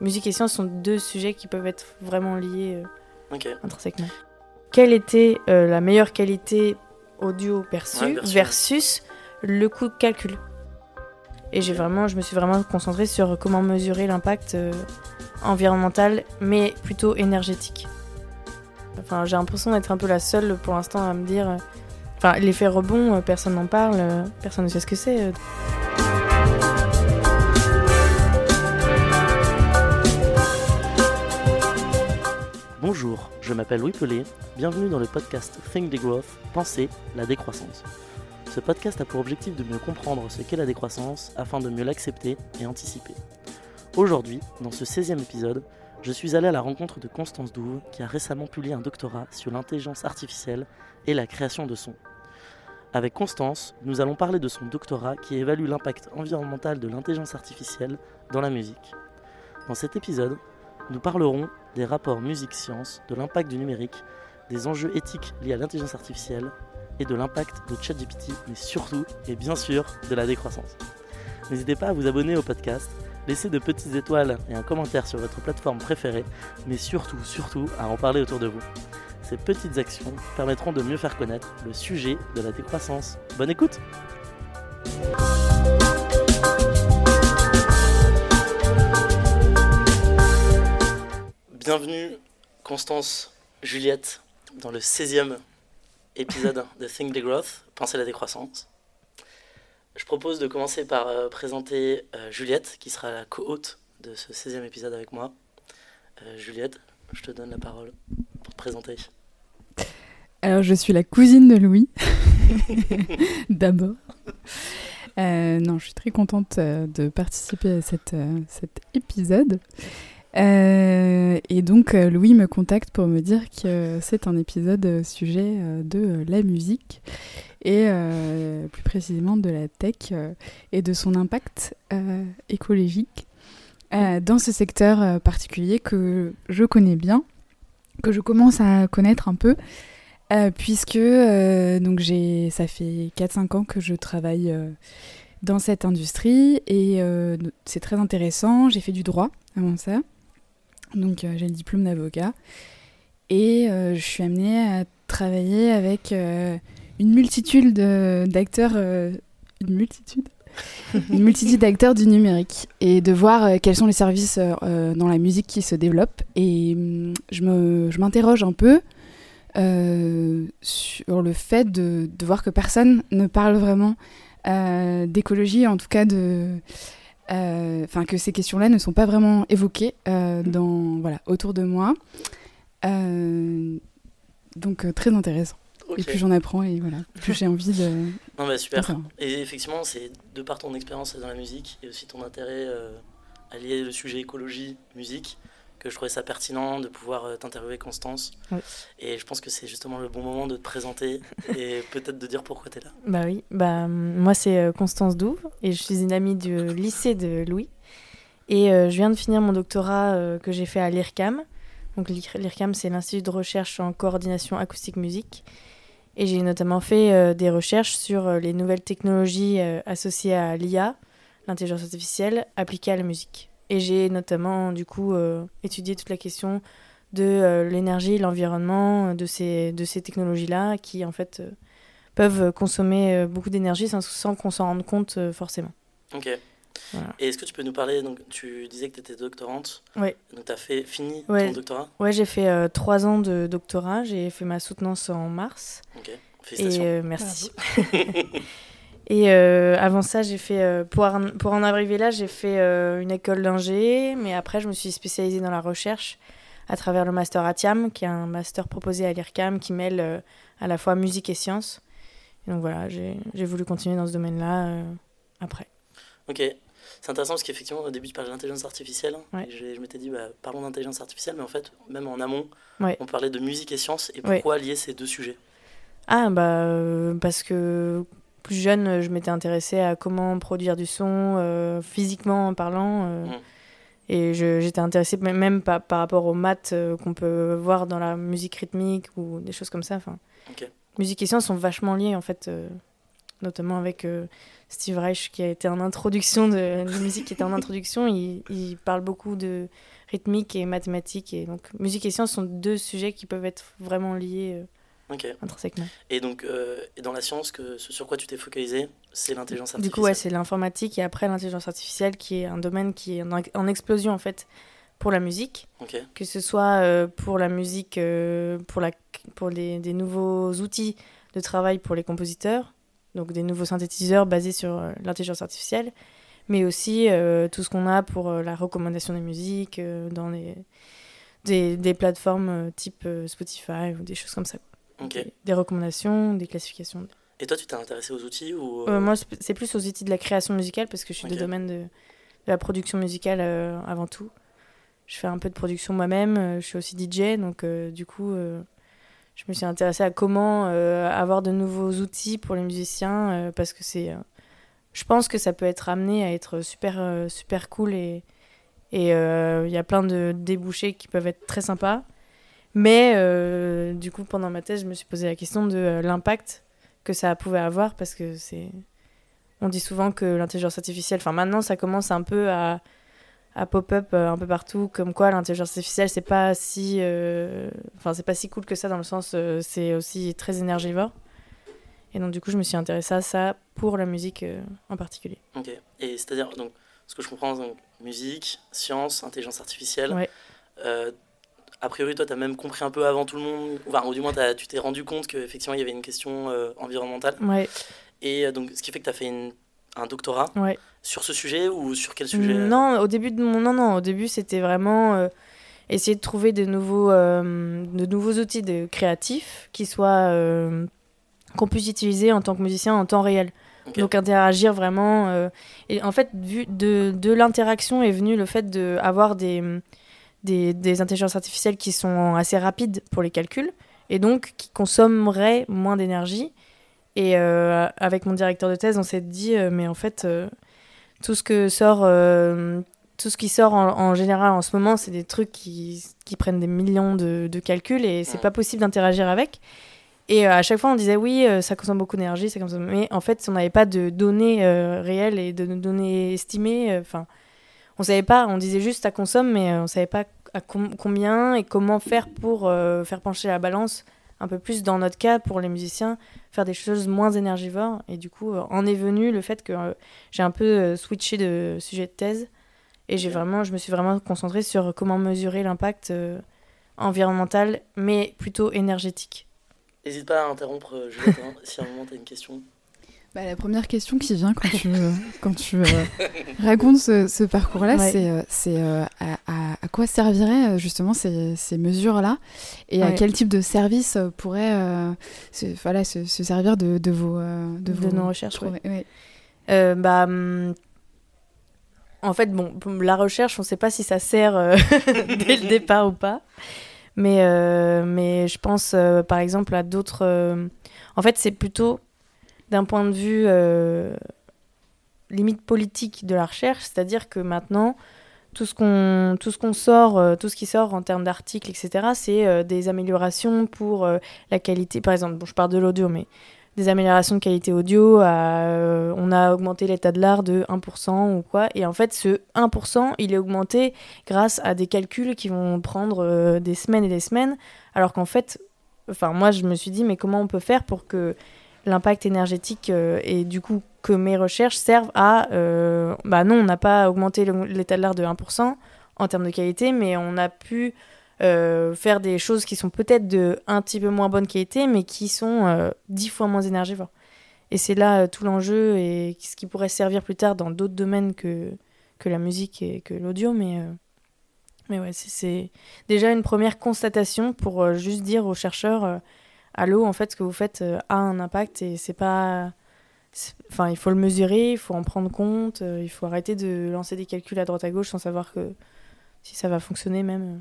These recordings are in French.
musique et sciences sont deux sujets qui peuvent être vraiment liés euh, intrinsèquement. Quelle était euh, la meilleure qualité audio perçue Ouais, versus le coût de calcul? Et j'ai vraiment, je me suis vraiment concentrée sur comment mesurer l'impact euh, environnemental, mais plutôt énergétique. Enfin, j'ai l'impression d'être un peu la seule pour l'instant à me dire. Enfin, l'effet rebond, personne n'en parle, personne ne sait ce que c'est. Bonjour, je m'appelle Louis Pelé, bienvenue dans le podcast Think the Growth, Penser la décroissance. Ce podcast a pour objectif de mieux comprendre ce qu'est la décroissance afin de mieux l'accepter et anticiper. Aujourd'hui, dans ce 16e épisode, je suis allé à la rencontre de Constance Douve qui a récemment publié un doctorat sur l'intelligence artificielle et la création de sons. Avec Constance, nous allons parler de son doctorat qui évalue l'impact environnemental de l'intelligence artificielle dans la musique. Dans cet épisode, nous parlerons des rapports musique-science, de l'impact du numérique, des enjeux éthiques liés à l'intelligence artificielle et de l'impact de ChatGPT, mais surtout et bien sûr de la décroissance. N'hésitez pas à vous abonner au podcast, laisser de petites étoiles et un commentaire sur votre plateforme préférée, mais surtout, surtout à en parler autour de vous. Ces petites actions permettront de mieux faire connaître le sujet de la décroissance. Bonne écoute Bienvenue Constance Juliette dans le 16e épisode de Think the Growth, Penser la décroissance. Je propose de commencer par euh, présenter euh, Juliette, qui sera la co-hôte de ce 16e épisode avec moi. Euh, Juliette, je te donne la parole pour te présenter. Alors, je suis la cousine de Louis, d'abord. Non, je suis très contente de participer à cet épisode. Euh, et donc, euh, Louis me contacte pour me dire que c'est un épisode euh, sujet de la musique et plus précisément de la tech et de son impact écologique dans ce secteur particulier que je connais bien, que je commence à connaître un peu. Puisque donc j'ai ça fait 4-5 ans que je travaille dans cette industrie et c'est très intéressant. J'ai fait du droit avant ça. Donc euh, j'ai le diplôme d'avocat. Et euh, je suis amenée à travailler avec euh, une multitude de- d'acteurs une multitude? Une multitude d'acteurs du numérique et de voir euh, quels sont les services euh, dans la musique qui se développent. Et hum, je m'interroge un peu euh, sur le fait de, de voir que personne ne parle vraiment d'écologie, en tout cas de, enfin que ces questions-là ne sont pas vraiment évoquées euh, dans voilà autour de moi. Euh, donc euh, très intéressant. Et plus j'en apprends et voilà, plus j'ai envie de. Non, bah, super. Et effectivement, c'est de par ton expérience dans la musique et aussi ton intérêt euh, à lier le sujet écologie, musique, que je trouvais ça pertinent de pouvoir euh, t'interviewer Constance. Et je pense que c'est justement le bon moment de te présenter et peut-être de dire pourquoi tu es là. Bah oui, bah, hum, moi c'est euh, Constance Douve et je suis une amie du lycée de Louis. Et euh, je viens de finir mon doctorat euh, que j'ai fait à l'IRCAM. Donc l'IR- l'IRCAM c'est l'Institut de recherche en coordination acoustique musique. Et j'ai notamment fait euh, des recherches sur euh, les nouvelles technologies euh, associées à l'IA, l'intelligence artificielle, appliquées à la musique. Et j'ai notamment du coup euh, étudié toute la question de euh, l'énergie, l'environnement, euh, de ces, de ces technologies-là qui en fait... euh, peuvent consommer euh, beaucoup d'énergie sans, sans qu'on s'en rende compte euh, forcément. Ok. Voilà. Et est-ce que tu peux nous parler donc Tu disais que tu étais doctorante. Ouais. Donc tu as fait, fini Ouais. ton doctorat? Ouais, j'ai fait euh, trois ans de doctorat, j'ai fait ma soutenance en mars. Ok. Et Félicitations. euh, merci. et euh, avant ça, j'ai fait euh, pour, en- pour en arriver là, j'ai fait euh, une école d'ingé, mais après, je me suis spécialisée dans la recherche à travers le master ATIAM, qui est un master proposé à l'IRCAM qui mêle à la fois musique et sciences. Et donc voilà, j'ai voulu continuer dans ce domaine-là après. Ok. C'est intéressant parce qu'effectivement, au début, tu parlais d'intelligence artificielle. Ouais. Et je, je m'étais dit, bah, parlons d'intelligence artificielle, mais en fait, même en amont, Ouais. on parlait de musique et sciences. Et Ouais. pourquoi lier ces deux sujets? Ah bah parce que plus jeune, euh, je m'étais intéressée à comment produire du son euh, physiquement en parlant. euh, Mm. Et j'étais intéressée même par, par rapport aux maths qu'on peut voir dans la musique rythmique ou des choses comme ça. Enfin, musique et sciences sont vachement liées en fait. euh. notamment avec Steve Reich qui a été en introduction de, de musique qui était en introduction. Il, il, parle beaucoup de rythmique et mathématiques et donc musique et sciences sont deux sujets qui peuvent être vraiment liés intrinsèquement. Et donc et dans la science, que ce sur quoi tu t'es focalisé, c'est l'intelligence artificielle. Du coup ouais, c'est l'informatique et après l'intelligence artificielle qui est un domaine qui est en, en explosion en fait pour la musique, que ce soit euh, pour la musique, euh, pour, la, pour les, des nouveaux outils de travail pour les compositeurs, donc des nouveaux synthétiseurs basés sur euh, l'intelligence artificielle, mais aussi tout ce qu'on a pour la recommandation des musiques dans les, des, des plateformes type Spotify ou des choses comme ça. Des, recommandations, des classifications. Et toi, tu t'es intéressé aux outils ou Moi, c'est plus aux outils de la création musicale parce que je suis okay. du domaine de, de, la production musicale avant tout je fais un peu de production moi-même, euh, je suis aussi DJ, donc euh, du coup, euh, je me suis intéressée à comment avoir de nouveaux outils pour les musiciens, parce que c'est, je pense que ça peut être amené à être super, super cool et il y a plein de débouchés qui peuvent être très sympas. Mais du coup, pendant ma thèse, je me suis posé la question de l'impact que ça pouvait avoir, parce que c'est, on dit souvent que l'intelligence artificielle, enfin maintenant, ça commence un peu à à pop-up euh, un peu partout, comme quoi l'intelligence artificielle, c'est pas si, euh, enfin c'est pas si cool que ça dans le sens, euh, c'est aussi très énergivore. Et donc du coup, je me suis intéressée à ça pour la musique en particulier. Ok. Et c'est-à-dire donc ce que je comprends, donc musique, science, intelligence artificielle. Ouais. A priori, toi, tu as même compris un peu avant tout le monde, enfin, ou du moins, tu t'es rendu compte qu'effectivement, il y avait une question environnementale. Ouais. Et donc, ce qui fait que tu as fait une un doctorat ouais. sur ce sujet ou sur quel sujet? Non, au début de mon non non, au début c'était vraiment euh, essayer de trouver de nouveaux euh, de nouveaux outils de créatifs qui soient euh, qu'on puisse utiliser en tant que musicien en temps réel. Donc interagir vraiment et en fait vu de, de l'interaction est venu le fait de avoir des, des des intelligences artificielles qui sont assez rapides pour les calculs et donc qui consommeraient moins d'énergie et euh, avec mon directeur de thèse, on s'est dit, euh, mais en fait, euh, tout ce que sort, tout ce qui sort en, général en ce moment, c'est des trucs qui, qui, prennent des millions de, de calculs et c'est pas possible d'interagir avec. Et à chaque fois, on disait oui, ça consomme beaucoup d'énergie, ça consomme... mais en fait, si on n'avait pas de données réelles et de données estimées, enfin, on savait pas. On disait juste ça consomme, mais on savait pas à combien et comment faire pour faire pencher la balance un peu plus dans notre cas pour les musiciens, faire des choses moins énergivores. Et du coup, euh, en est venu le fait que euh, j'ai un peu euh, switché de sujet de thèse. Et j'ai vraiment, je me suis vraiment concentrée sur comment mesurer l'impact environnemental, mais plutôt énergétique. N'hésite pas à interrompre, Juliette, si à un moment tu as une question. Bah, la première question qui vient quand tu, quand tu euh, racontes ce, ce parcours-là, c'est, euh, c'est euh, à, à, quoi serviraient justement ces, ces mesures-là et à quel type de service pourrait se, voilà, se, se, servir de, de, vos, de, de vos nos recherches. bah, hum, en fait, bon, la recherche, on ne sait pas si ça sert dès le départ ou pas. Mais, mais je pense par exemple à d'autres. en fait, c'est plutôt d'un point de vue euh, limite politique de la recherche, c'est-à-dire que maintenant, tout ce qu'on sort, euh, tout ce qui sort en termes d'articles, etc., c'est euh, des améliorations pour la qualité. Par exemple, bon, je parle de l'audio, mais des améliorations de qualité audio. on a augmenté l'état de l'art de 1% ou quoi. Et en fait, ce 1%, il est augmenté grâce à des calculs qui vont prendre des semaines et des semaines. Alors qu'en fait, enfin, moi, je me suis dit, mais comment on peut faire pour que l'impact énergétique euh, et du coup que mes recherches servent à... Euh, bah non, on n'a pas augmenté l'état de l'art de 1% en termes de qualité, mais on a pu euh, faire des choses qui sont peut-être de un petit peu moins bonne qualité, mais qui sont dix fois moins énergivores. Et c'est là tout l'enjeu et ce qui pourrait servir plus tard dans d'autres domaines que, que la musique et que l'audio, mais... Mais ouais, c'est déjà une première constatation pour juste dire aux chercheurs, à l'eau, en fait, ce que vous faites euh, a un impact et c'est pas. Enfin, il faut le mesurer, il faut en prendre compte, euh, il faut arrêter de lancer des calculs à droite à gauche sans savoir que si ça va fonctionner même.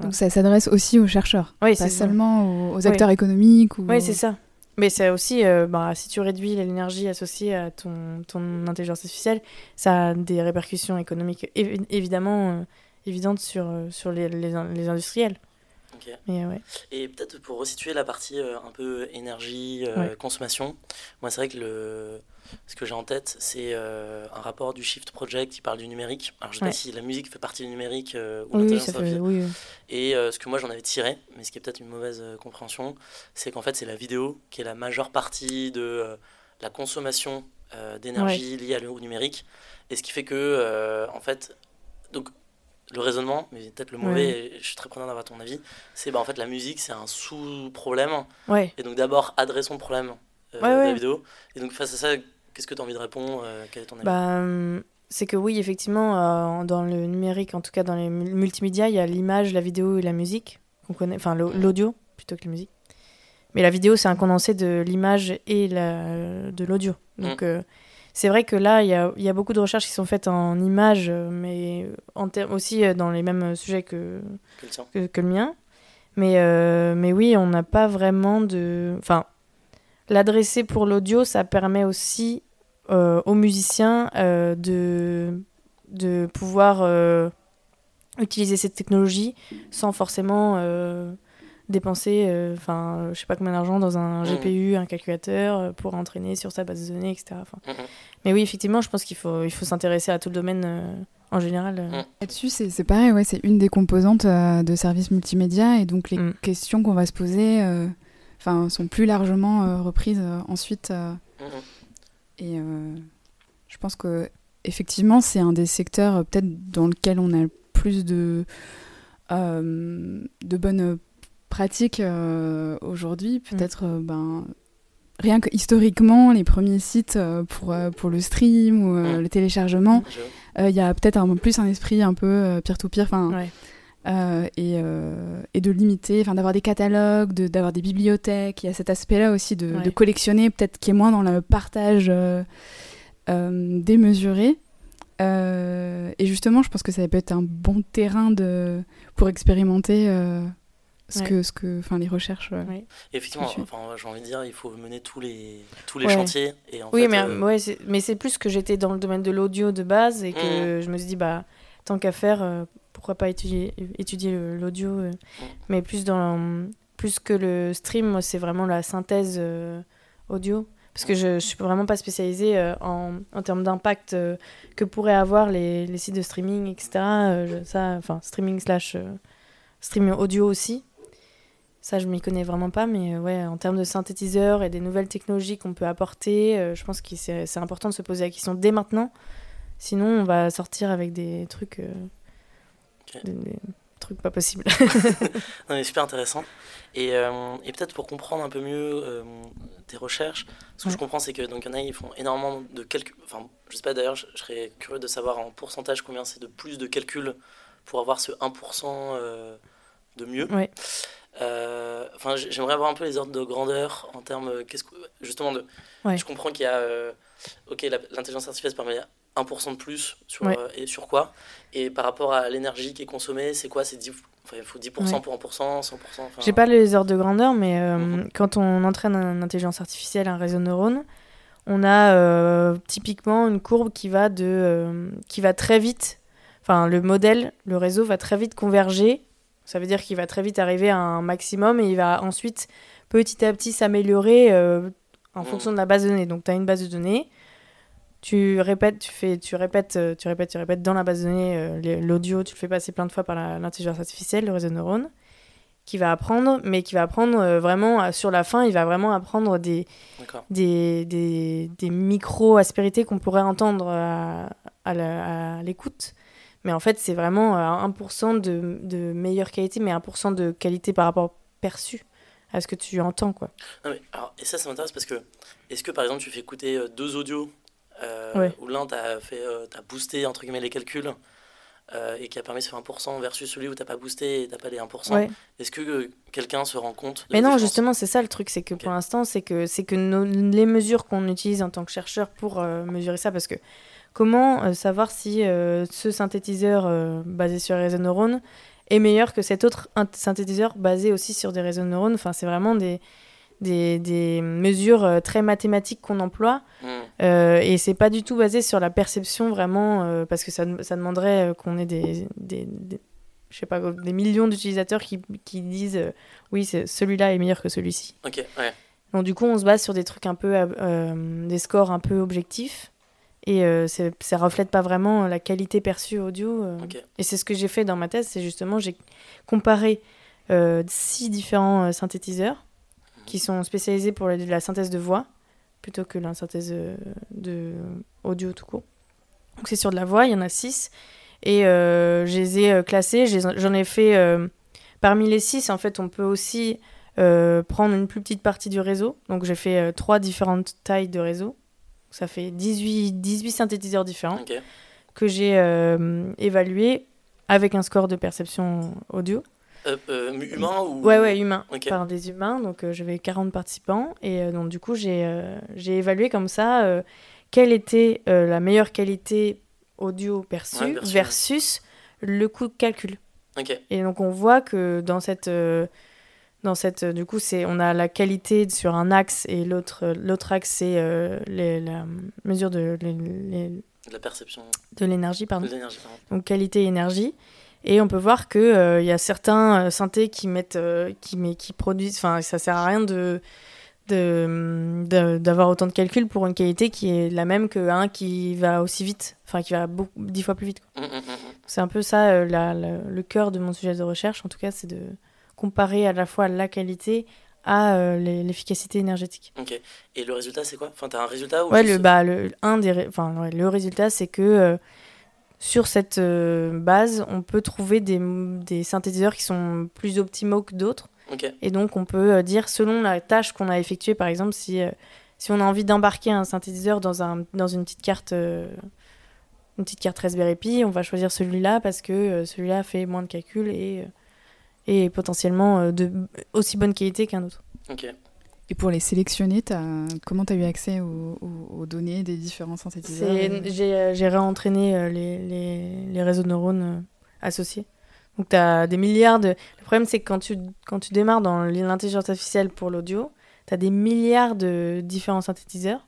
Euh, Donc ça s'adresse aussi aux chercheurs, oui, pas seulement aux, acteurs économiques. Ou oui, c'est ça. Mais c'est aussi, bah, si tu réduis l'énergie associée à ton, ton intelligence artificielle, ça a des répercussions économiques évidemment évidentes sur, sur les, les, les industriels. Mais ouais. Et peut-être pour resituer la partie euh, un peu énergie, euh, Ouais. consommation, moi c'est vrai que le... ce que j'ai en tête, c'est euh, un rapport du Shift Project qui parle du numérique. Alors je sais Ouais. pas si la musique fait partie du numérique euh, ou Oui, l'intelligence artificielle. Oui, oui. Et euh, ce que moi j'en avais tiré, mais ce qui est peut-être une mauvaise euh, compréhension, c'est qu'en fait c'est la vidéo qui est la majeure partie de euh, la consommation euh, d'énergie liée au numérique. Et ce qui fait que, euh, en fait, donc le raisonnement, mais peut-être le mauvais, et je suis très preneur d'avoir ton avis, c'est bah, en fait la musique c'est un sous-problème. Ouais. Et donc d'abord adressons le problème euh, Ouais, de la ouais. vidéo. Et donc face à ça, qu'est-ce que tu as envie de répondre euh, Quel est ton avis? Bah, hum, c'est que oui, effectivement, euh, dans le numérique, en tout cas dans les mul- multimédias, il y a l'image, la vidéo et la musique qu'on connaît, enfin l'au- l'audio plutôt que la musique. Mais la vidéo, c'est un condensé de l'image et la, de l'audio. Donc, euh, c'est vrai que là, il y a, il y a beaucoup de recherches qui sont faites en images, euh, mais en aussi euh, dans les mêmes sujets que, Que le que, mien. Mais, euh, mais oui, on n'a pas vraiment de. Enfin, l'adresser pour l'audio, ça permet aussi euh, aux musiciens euh, de, de pouvoir euh, utiliser cette technologie sans forcément euh, dépenser, euh, enfin, je sais pas combien d'argent dans un Mhm. GPU, un calculateur euh, pour entraîner sur sa base de données, etc. Mais oui, effectivement, je pense qu'il faut, il faut s'intéresser à tout le domaine euh, en général. euh. Mhm. Là-dessus, c'est c'est pareil, ouais, c'est une des composantes euh, de services multimédia et donc les Mm. questions qu'on va se poser euh, enfin, sont plus largement euh, reprises euh, ensuite. et euh, je pense que effectivement, c'est un des secteurs euh, peut-être dans lequel on a le plus de, euh, de bonnes pratiques euh, aujourd'hui. Peut-être, euh, ben, rien que historiquement, les premiers sites euh, pour, euh, pour le stream ou euh, Mm. le téléchargement, euh, il y a peut-être un plus un esprit un peu peer-to-peer, enfin, euh, et, euh, et de limiter, enfin d'avoir des catalogues, de- d'avoir des bibliothèques. Il y a cet aspect-là aussi de, Ouais. de collectionner, peut-être qui est moins dans le partage euh, euh, démesuré. Euh, et justement, je pense que ça peut être un bon terrain de, pour expérimenter euh, ce Ouais. que, ce que, enfin, les recherches. euh. Ouais. Et effectivement, enfin, j'ai envie de dire, il faut mener tous les, tous les Ouais. chantiers. Et en Oui, fait, mais, euh, mais c'est plus que j'étais dans le domaine de l'audio de base et que Mm. je me suis dit, bah, tant qu'à faire, euh, pourquoi pas étudier, étudier l'audio euh, Mm. Mais plus, dans, plus que le stream, c'est vraiment la synthèse euh, audio. Parce que je ne suis vraiment pas spécialisée euh, en, en termes d'impact euh, que pourraient avoir les, les sites de streaming, etc. Euh, je- ça, enfin, streaming slash euh, streaming audio aussi. Ça, je m'y connais vraiment pas, mais euh, ouais, en termes de synthétiseurs et des nouvelles technologies qu'on peut apporter, euh, je pense que c'est important de se poser la question dès maintenant. Sinon, on va sortir avec des trucs, euh, Ok. des, des trucs pas possibles. Non, mais super intéressant. Et, euh, et peut-être pour comprendre un peu mieux euh, tes recherches, ce que je comprends, c'est que donc il y en a, ils font énormément de calculs. Enfin, je sais pas d'ailleurs, je, je serais curieux de savoir en pourcentage combien c'est de plus de calculs pour avoir ce 1% euh, de mieux. Ouais. Euh, Enfin, j'aimerais avoir un peu les ordres de grandeur en termes, euh, qu'est-ce que, justement, de. Ouais. Je comprends qu'il y a, euh, ok, l'intelligence artificielle permet 1% de plus sur Ouais. euh, et sur quoi Et par rapport à l'énergie qui est consommée, c'est quoi? C'est 10, enfin, il faut 10% Ouais. pour 1%, 100%. enfin, J'ai pas les ordres de grandeur, mais Mhm. quand on entraîne une intelligence artificielle, un réseau de neurones, on a typiquement une courbe qui va, de, qui va très vite. Enfin, le modèle, le réseau va très vite converger. Ça veut dire qu'il va très vite arriver à un maximum et il va ensuite petit à petit s'améliorer euh, en Mhm. fonction de la base de données. Donc, tu as une base de données. Tu répètes, tu fais, tu répètes, euh, tu répètes, tu répètes dans la base de données euh, l'audio, tu le fais passer plein de fois par l'intelligence artificielle, le réseau de neurones qui va apprendre, mais qui va apprendre euh, vraiment, sur la fin, il va vraiment apprendre des, des, des, des micro-aspérités qu'on pourrait entendre à l'écoute. Mais en fait, c'est vraiment euh, 1% de, de meilleure qualité, mais 1% de qualité par rapport perçu à ce que tu entends. Quoi. Non, mais, alors, et ça, ça m'intéresse parce que, est-ce que par exemple, tu fais écouter euh, deux audios euh, Ouais. où l'un t'a fait, euh, boosté entre guillemets les calculs euh, et qui a permis ce 1% versus celui où t'as pas boosté et t'as pas les 1%. Ouais. Est-ce que euh, quelqu'un se rend compte de Mais non, différence? justement, c'est ça le truc, c'est que pour l'instant, c'est que, c'est que nos- les mesures qu'on utilise en tant que chercheur pour euh, mesurer ça, parce que comment euh, savoir si euh, ce synthétiseur euh, basé sur les réseaux de neurones est meilleur que cet autre synthétiseur basé aussi sur des réseaux de neurones? Enfin, c'est vraiment des, des, des mesures très mathématiques qu'on emploie. Hmm. Euh, et c'est pas du tout basé sur la perception vraiment, euh, parce que ça, ça demanderait qu'on ait des, des, des- je sais pas, des millions d'utilisateurs qui, qui disent euh, oui, celui-là est meilleur que celui-ci. Ouais. Donc du coup, on se base sur des trucs un peu, des scores un peu objectifs. Et euh, ça reflète pas vraiment la qualité perçue audio. euh. Et c'est ce que j'ai fait dans ma thèse, c'est justement, j'ai comparé euh, six différents euh, synthétiseurs qui sont spécialisés pour la, la synthèse de voix, plutôt que la synthèse de audio tout court. Donc c'est sur de la voix, il y en a six. Et je les ai classés, j'en ai fait... parmi les six, en fait, on peut aussi prendre une plus petite partie du réseau. Donc j'ai fait trois différentes tailles de réseau. Ça fait 18, 18 synthétiseurs différents que j'ai euh, évalués avec un score de perception audio. Euh, euh, humain ou? Ouais, ouais, humain. Par des humains. Donc euh, j'avais 40 participants. Et donc du coup, j'ai évalué comme ça quelle était la meilleure qualité audio perçue Ouais, versus le coût de calcul. Et donc on voit que dans cette, dans cette, euh, du coup, c'est, on a la qualité sur un axe et l'autre, euh, l'autre axe c'est euh, les- la mesure de, les- les- De la perception de l'énergie, pardon. Donc qualité et énergie. Et on peut voir que euh, il y a certains synthés qui mettent, euh, qui, mais, qui produisent, enfin ça sert à rien de d'avoir autant de calculs pour une qualité qui est la même qu'un qui va aussi vite, enfin qui va beaucoup, dix fois plus vite. Hum, hum, hum. C'est un peu ça la- la- le cœur de mon sujet de recherche, en tout cas, c'est de comparer à la fois la qualité à euh, l'efficacité énergétique. Ok. Et le résultat, c'est quoi? Enfin, t'as un résultat ou Ouais, le, bah, le, un des, ré- enfin, ouais, le résultat, c'est que euh, sur cette euh, base, on peut trouver des, des synthétiseurs qui sont plus optimaux que d'autres. Ok. Et donc, on peut dire, selon la tâche qu'on a effectuée, par exemple, si, si on a envie d'embarquer un synthétiseur dans, un, dans une petite carte. une petite carte Raspberry Pi, on va choisir celui-là parce que celui-là fait moins de calculs et, et potentiellement euh, de aussi bonne qualité qu'un autre. Ok. Et pour les sélectionner, as... comment tu as eu accès aux, aux- aux données des différents synthétiseurs C'est- et- J'ai euh, j'ai réentraîné euh, les, les, les réseaux de neurones euh, associés. Donc, tu as des milliards de. Le problème, c'est que quand tu, quand tu démarres dans l'intelligence artificielle pour l'audio, tu as des milliards de différents synthétiseurs.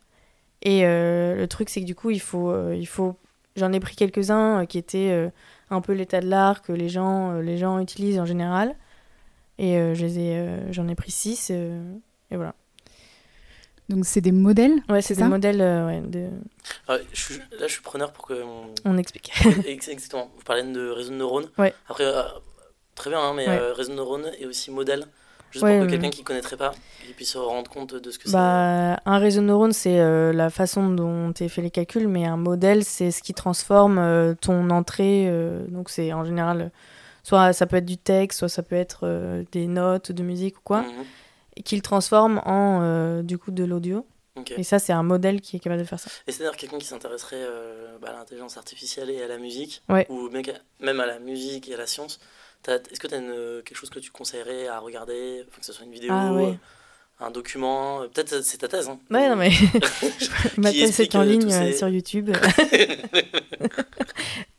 Et euh, le truc, c'est que du coup, il faut. euh, il faut... J'en ai pris quelques-uns euh, qui étaient euh, un peu l'état de l'art que les gens, euh, les gens utilisent en général. Et euh, je les ai, euh, j'en ai pris six. euh, et voilà. Donc c'est des modèles Ouais, c'est des ça modèles. euh, ouais, de... Ah, je suis- là, je suis preneur pour que. on- On explique. Ex- Exactement. Vous parlez de réseau de neurones. Ouais. Après, euh, très bien, hein, mais Ouais. euh, réseau de neurones et aussi modèle. Juste Ouais, pour que quelqu'un qui connaîtrait pas, il puisse se rendre compte de ce que Bah, un réseau de neurones, c'est euh, la façon dont tu fait les calculs, mais un modèle, c'est ce qui transforme euh, ton entrée. euh, donc, c'est en général, euh, soit ça peut être du texte, soit ça peut être euh, des notes de musique ou c'est. quoi, Mhm. et qui le transforme en euh, du coup de l'audio. Et ça, c'est un modèle qui est capable de faire ça. Et c'est-à-dire quelqu'un qui s'intéresserait euh, bah, à l'intelligence artificielle et à la musique, Ouais. ou même à la musique et à la science. Est-ce que tu as quelque chose que tu conseillerais à regarder, que ce soit une vidéo, Ah ouais. euh, un document euh, Peut-être c'est ta thèse. Hein. Ouais, non, mais ma thèse est en euh, ligne euh, ces- sur YouTube.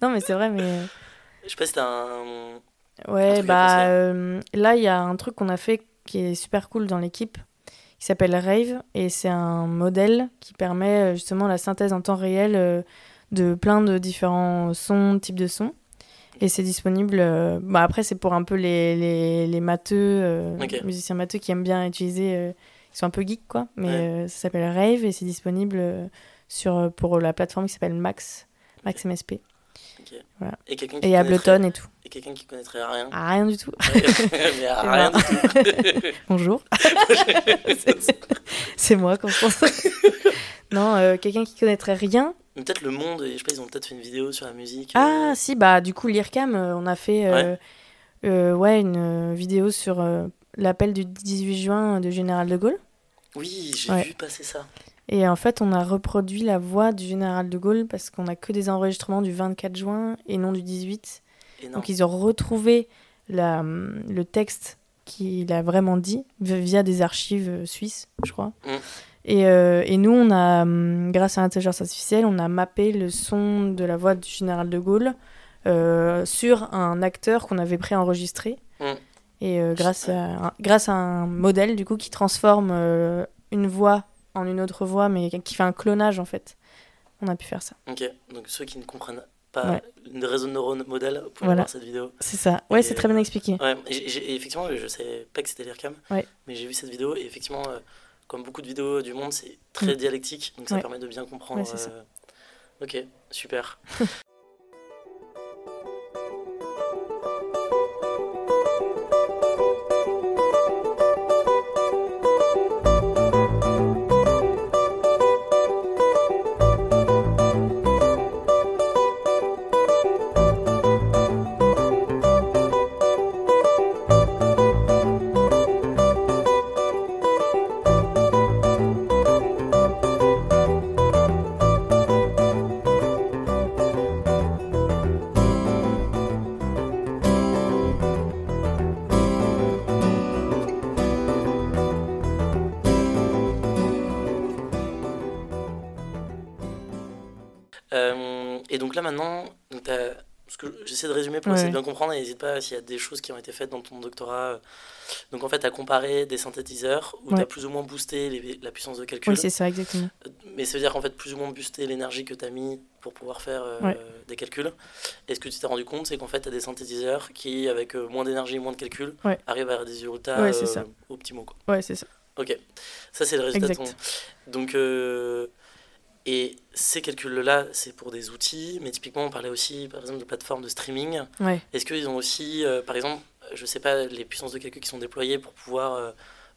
non, mais c'est vrai, mais. euh, Je sais pas si t'as un. Un Ouais, à bah euh, là, il y a un truc qu'on a fait qui est super cool dans l'équipe, qui s'appelle Rave, et c'est un modèle qui permet euh, justement la synthèse en temps réel euh, de plein de différents sons, types de sons. Et c'est disponible. euh, bah après, c'est pour un peu les, les, les matheux, euh, musiciens matheux qui aiment bien utiliser. euh, ils sont un peu geeks, quoi. Mais Ouais. euh, ça s'appelle Rave et c'est disponible sur, pour la plateforme qui s'appelle Max, Max MSP. Voilà. Et quelqu'un qui Et Ableton et tout. Et quelqu'un qui connaîtrait rien. Ah, rien du tout. mais à rien du tout. Bonjour. C'est- moi, Constance. non, quelqu'un qui connaîtrait rien. Mais peut-être le monde, je sais pas, ils ont peut-être fait une vidéo sur la musique. Ah, euh, si, bah, du coup, l'IRCAM, euh, on a fait euh, euh, ouais, une vidéo sur l'appel du 18 juin de Général de Gaulle. Oui, j'ai Ouais. vu passer ça. Et en fait, on a reproduit la voix du Général de Gaulle parce qu'on a que des enregistrements du 24 juin et non du 18. Et non. Donc, ils ont retrouvé la, le texte qu'il a vraiment dit vi- via des archives suisses, je crois. Mm. Et, euh, et nous, on a, hum, grâce à l'intelligence artificielle, on a mappé le son de la voix du général de Gaulle euh, sur un acteur qu'on avait préenregistré. Mm. Et euh, grâce, à, un- grâce à un modèle, du coup, qui transforme une voix en une autre voix, mais qui fait un clonage, en fait, on a pu faire ça. Ok, donc ceux qui ne comprennent pas Ouais. une réseau de neurones modèle pour Voilà. voir cette vidéo. C'est ça. Ouais, c'est très bien expliqué. Ouais, effectivement, je savais pas que c'était l'IRCAM, Ouais. mais j'ai vu cette vidéo et effectivement, comme beaucoup de vidéos du monde, c'est très Mm. dialectique, donc ça Ouais. permet de bien comprendre. Ouais, c'est ça. euh, Ok, super. et donc là maintenant, donc parce que j'essaie de résumer pour Ouais. essayer de bien comprendre et n'hésite pas s'il y a des choses qui ont été faites dans ton doctorat. Donc en fait, tu as comparé des synthétiseurs où tu as Ouais. plus ou moins boosté les- la puissance de calcul. Oui, c'est ça, exactement. mais ça veut dire qu'en fait, plus ou moins boosté l'énergie que tu as mis pour pouvoir faire euh, Ouais. des calculs. Et ce que tu t'es rendu compte, c'est qu'en fait, tu as des synthétiseurs qui, avec euh, moins d'énergie et moins de calcul, Ouais. arrivent à des résultats Ouais, euh, optimaux. Quoi. Ouais, c'est ça. Ok, ça c'est le résultat Exact. ton. Donc, euh, et ces calculs-là, c'est pour des outils, mais typiquement, on parlait aussi, par exemple, de plateformes de streaming. Ouais. Est-ce qu'ils ont aussi, euh, par exemple, je sais pas, les puissances de calcul qui sont déployées pour pouvoir euh,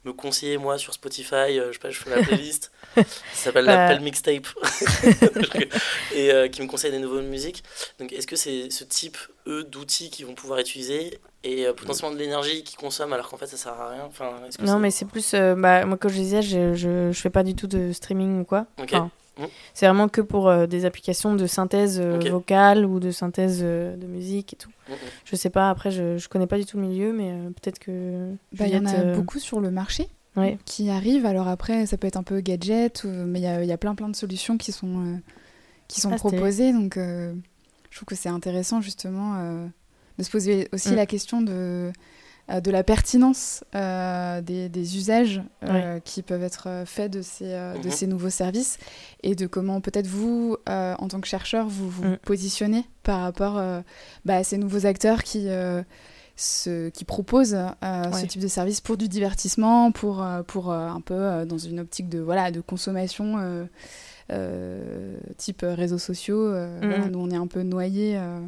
me conseiller, moi, sur Spotify, euh, je sais pas, je fais la playlist, ça s'appelle Bah. l'appel mixtape, et euh, qui me conseille des nouvelles musiques. Donc, est-ce que c'est ce type, eux, d'outils qu'ils vont pouvoir utiliser et potentiellement de l'énergie qu'ils consomment alors qu'en fait ça sert à rien? Enfin, est-ce que Non, mais c'est plus. bah, moi, comme je disais, je, je, je fais pas du tout de streaming ou quoi. Ok. Enfin, C'est vraiment que pour euh, des applications de synthèse euh, vocale ou de synthèse euh, de musique et tout. Mm, mm. Je sais pas, après, je, je connais pas du tout le milieu, mais euh, peut-être que. Bah, Il y en a euh, beaucoup sur le marché Ouais. qui arrivent. Alors après, ça peut être un peu gadget, ou- mais il y a, il y a plein plein de solutions qui sont, euh, qui sont Ah, proposées. Donc euh, je trouve que c'est intéressant justement euh, de se poser aussi Mm. la question de, de la pertinence euh, des, des usages euh, qui peuvent être euh, faits de ces, euh, de Mhm. ces nouveaux services et de comment peut-être vous, euh, en tant que chercheur, vous vous Mm. positionnez par rapport euh, bah, à ces nouveaux acteurs qui, euh, se- qui proposent euh, ce type de service pour du divertissement, pour, euh, pour euh, un peu euh, dans une optique de, voilà, de consommation euh, euh, type euh, réseaux sociaux. euh, voilà, nous, on est un peu noyés euh,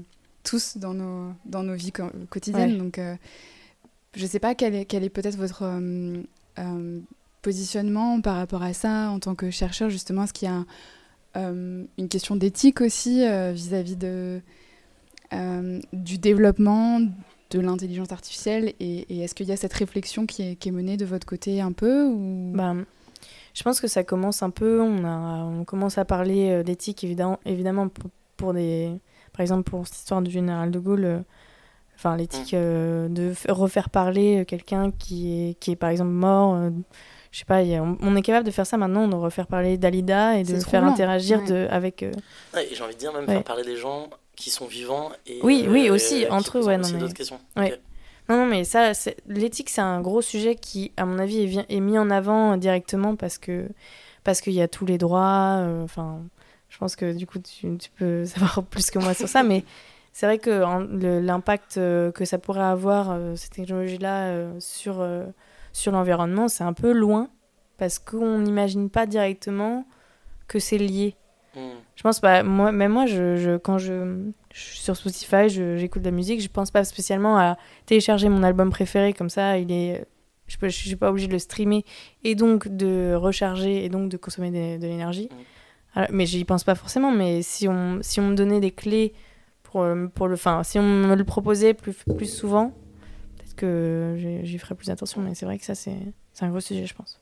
tous dans nos, dans nos vies co- quotidiennes. Ouais. Donc, je sais pas quel est, peut-être votre euh, euh, positionnement par rapport à ça en tant que chercheur, justement. Est-ce qu'il y a euh, une question d'éthique aussi vis-à-vis du développement de l'intelligence artificielle et, est-ce qu'il y a cette réflexion qui est, menée de votre côté un peu ou... Bah, je pense que ça commence un peu. On, commence à parler d'éthique, évidemment, pour, pour des. Par exemple, pour cette histoire du général de Gaulle, enfin, l'éthique euh, de refaire parler euh, quelqu'un qui est, qui est, par exemple, mort. euh, je sais pas, a- on, on est capable de faire ça maintenant, de refaire parler Dalida et de faire interagir ouais. de, avec. euh, Ouais, j'ai envie de dire, même Ouais. faire parler des gens qui sont vivants et. Oui, oui, aussi, entre eux, ouais, non, mais- questions. Ouais. Ok. Non, non, mais ça, l'éthique, c'est un gros sujet qui, à mon avis, est, vi- est mis en avant directement parce que parce qu'il y a tous les droits. euh, Enfin, je pense que du coup, tu, tu peux savoir plus que moi sur ça, mais c'est vrai que le- l'impact euh, que ça pourrait avoir euh, cette technologie-là euh, sur sur l'environnement, c'est un peu loin parce qu'on n'imagine pas directement que c'est lié. Hmm. Je pense pas, moi, même moi, je, je- quand je, je suis sur Spotify, j'écoute de la musique, je pense pas spécialement à télécharger mon album préféré, comme ça, il est, je, peux, je suis pas obligée de le streamer et donc de recharger et donc de consommer de, l'énergie. Mm. Alors, mais j'y pense pas forcément, mais si on, si on me donnait des clés pour, euh, pour le, enfin, si on me le proposait plus, plus souvent, peut-être que j'y ferais plus attention, mais c'est vrai que ça, c'est c'est un gros sujet, je pense.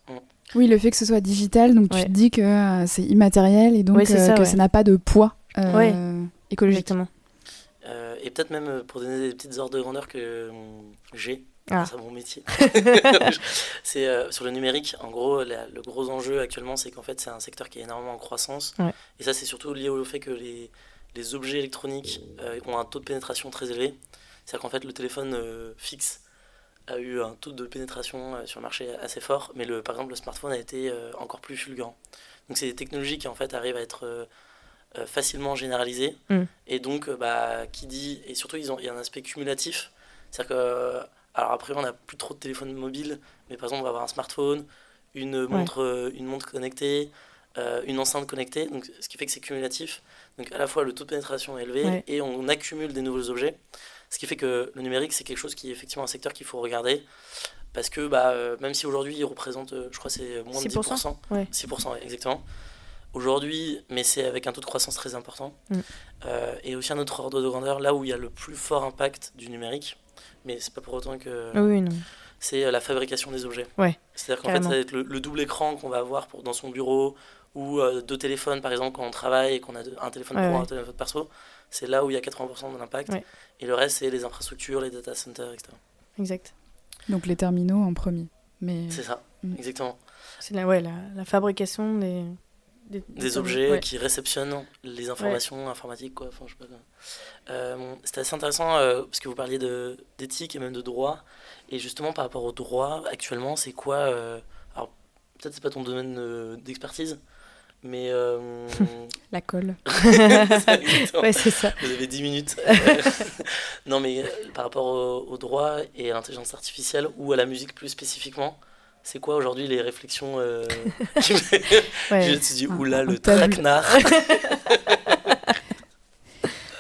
Oui, le fait que ce soit digital, donc Ouais. tu te dis que euh, c'est immatériel et donc Ouais, c'est euh, ça, que ouais. ça n'a pas de poids euh, Ouais. écologique. Exactement. Euh, et peut-être même pour donner des petites ordres de grandeur que j'ai Ah. grâce à mon métier. c'est euh, sur le numérique. En gros, la- le gros enjeu actuellement, c'est qu'en fait, c'est un secteur qui est énormément en croissance. Ouais. Et ça, c'est surtout lié au fait que les, les objets électroniques euh, ont un taux de pénétration très élevé. C'est-à-dire qu'en fait, le téléphone euh, fixe a eu un taux de pénétration euh, sur le marché assez fort, mais le, par exemple, le smartphone a été encore plus fulgurant. Donc, c'est des technologies qui en fait arrivent à être facilement généralisé. Mm. Et donc, bah, qui dit. Et surtout, ils ont- il y a un aspect cumulatif. C'est-à-dire que. Alors après, on n'a plus trop de téléphones mobiles, mais par exemple, on va avoir un smartphone, une montre, une montre connectée, euh, une enceinte connectée, donc, ce qui fait que c'est cumulatif. Donc à la fois le taux de pénétration est élevé Ouais. et on accumule des nouveaux objets. Ce qui fait que le numérique, c'est quelque chose qui est effectivement un secteur qu'il faut regarder. Parce que bah, euh, même si aujourd'hui il représente, euh, je crois, c'est moins de 6%, 10%, ouais. 6% ouais, exactement. Aujourd'hui, mais c'est avec un taux de croissance très important. Mm. Euh, et aussi un autre ordre de grandeur, là où il y a le plus fort impact du numérique, mais c'est pas pour autant que Oui, oui, non. c'est la fabrication des objets. Ouais, C'est-à-dire qu'en fait, ça va être le, le double écran qu'on va avoir pour, dans son bureau ou euh, deux téléphones, par exemple, quand on travaille et qu'on a deux- un téléphone Ouais, pro, ouais. un téléphone perso. C'est là où il y a 80% de l'impact. Ouais. Et le reste, c'est les infrastructures, les data centers, etc. Exact. Donc les terminaux en premier. Mais C'est ça, Mm. exactement. C'est la, ouais, la, la fabrication des, des, Des objets ouais. qui réceptionnent les informations informatiques, quoi. Enfin, je sais pas quoi. Euh, bon, C'était assez intéressant euh, parce que vous parliez de- d'éthique et même de droit. Et justement, par rapport au droit, actuellement, c'est quoi euh, Alors, peut-être c'est pas ton domaine euh, d'expertise, mais. euh, la colle. Ouais, c'est ça. Vous avez 10 minutes. non, mais euh, par rapport au, au droit et à l'intelligence artificielle ou à la musique plus spécifiquement, c'est quoi aujourd'hui les réflexions euh, Ouais. Je me suis dit, oula, le traquenard.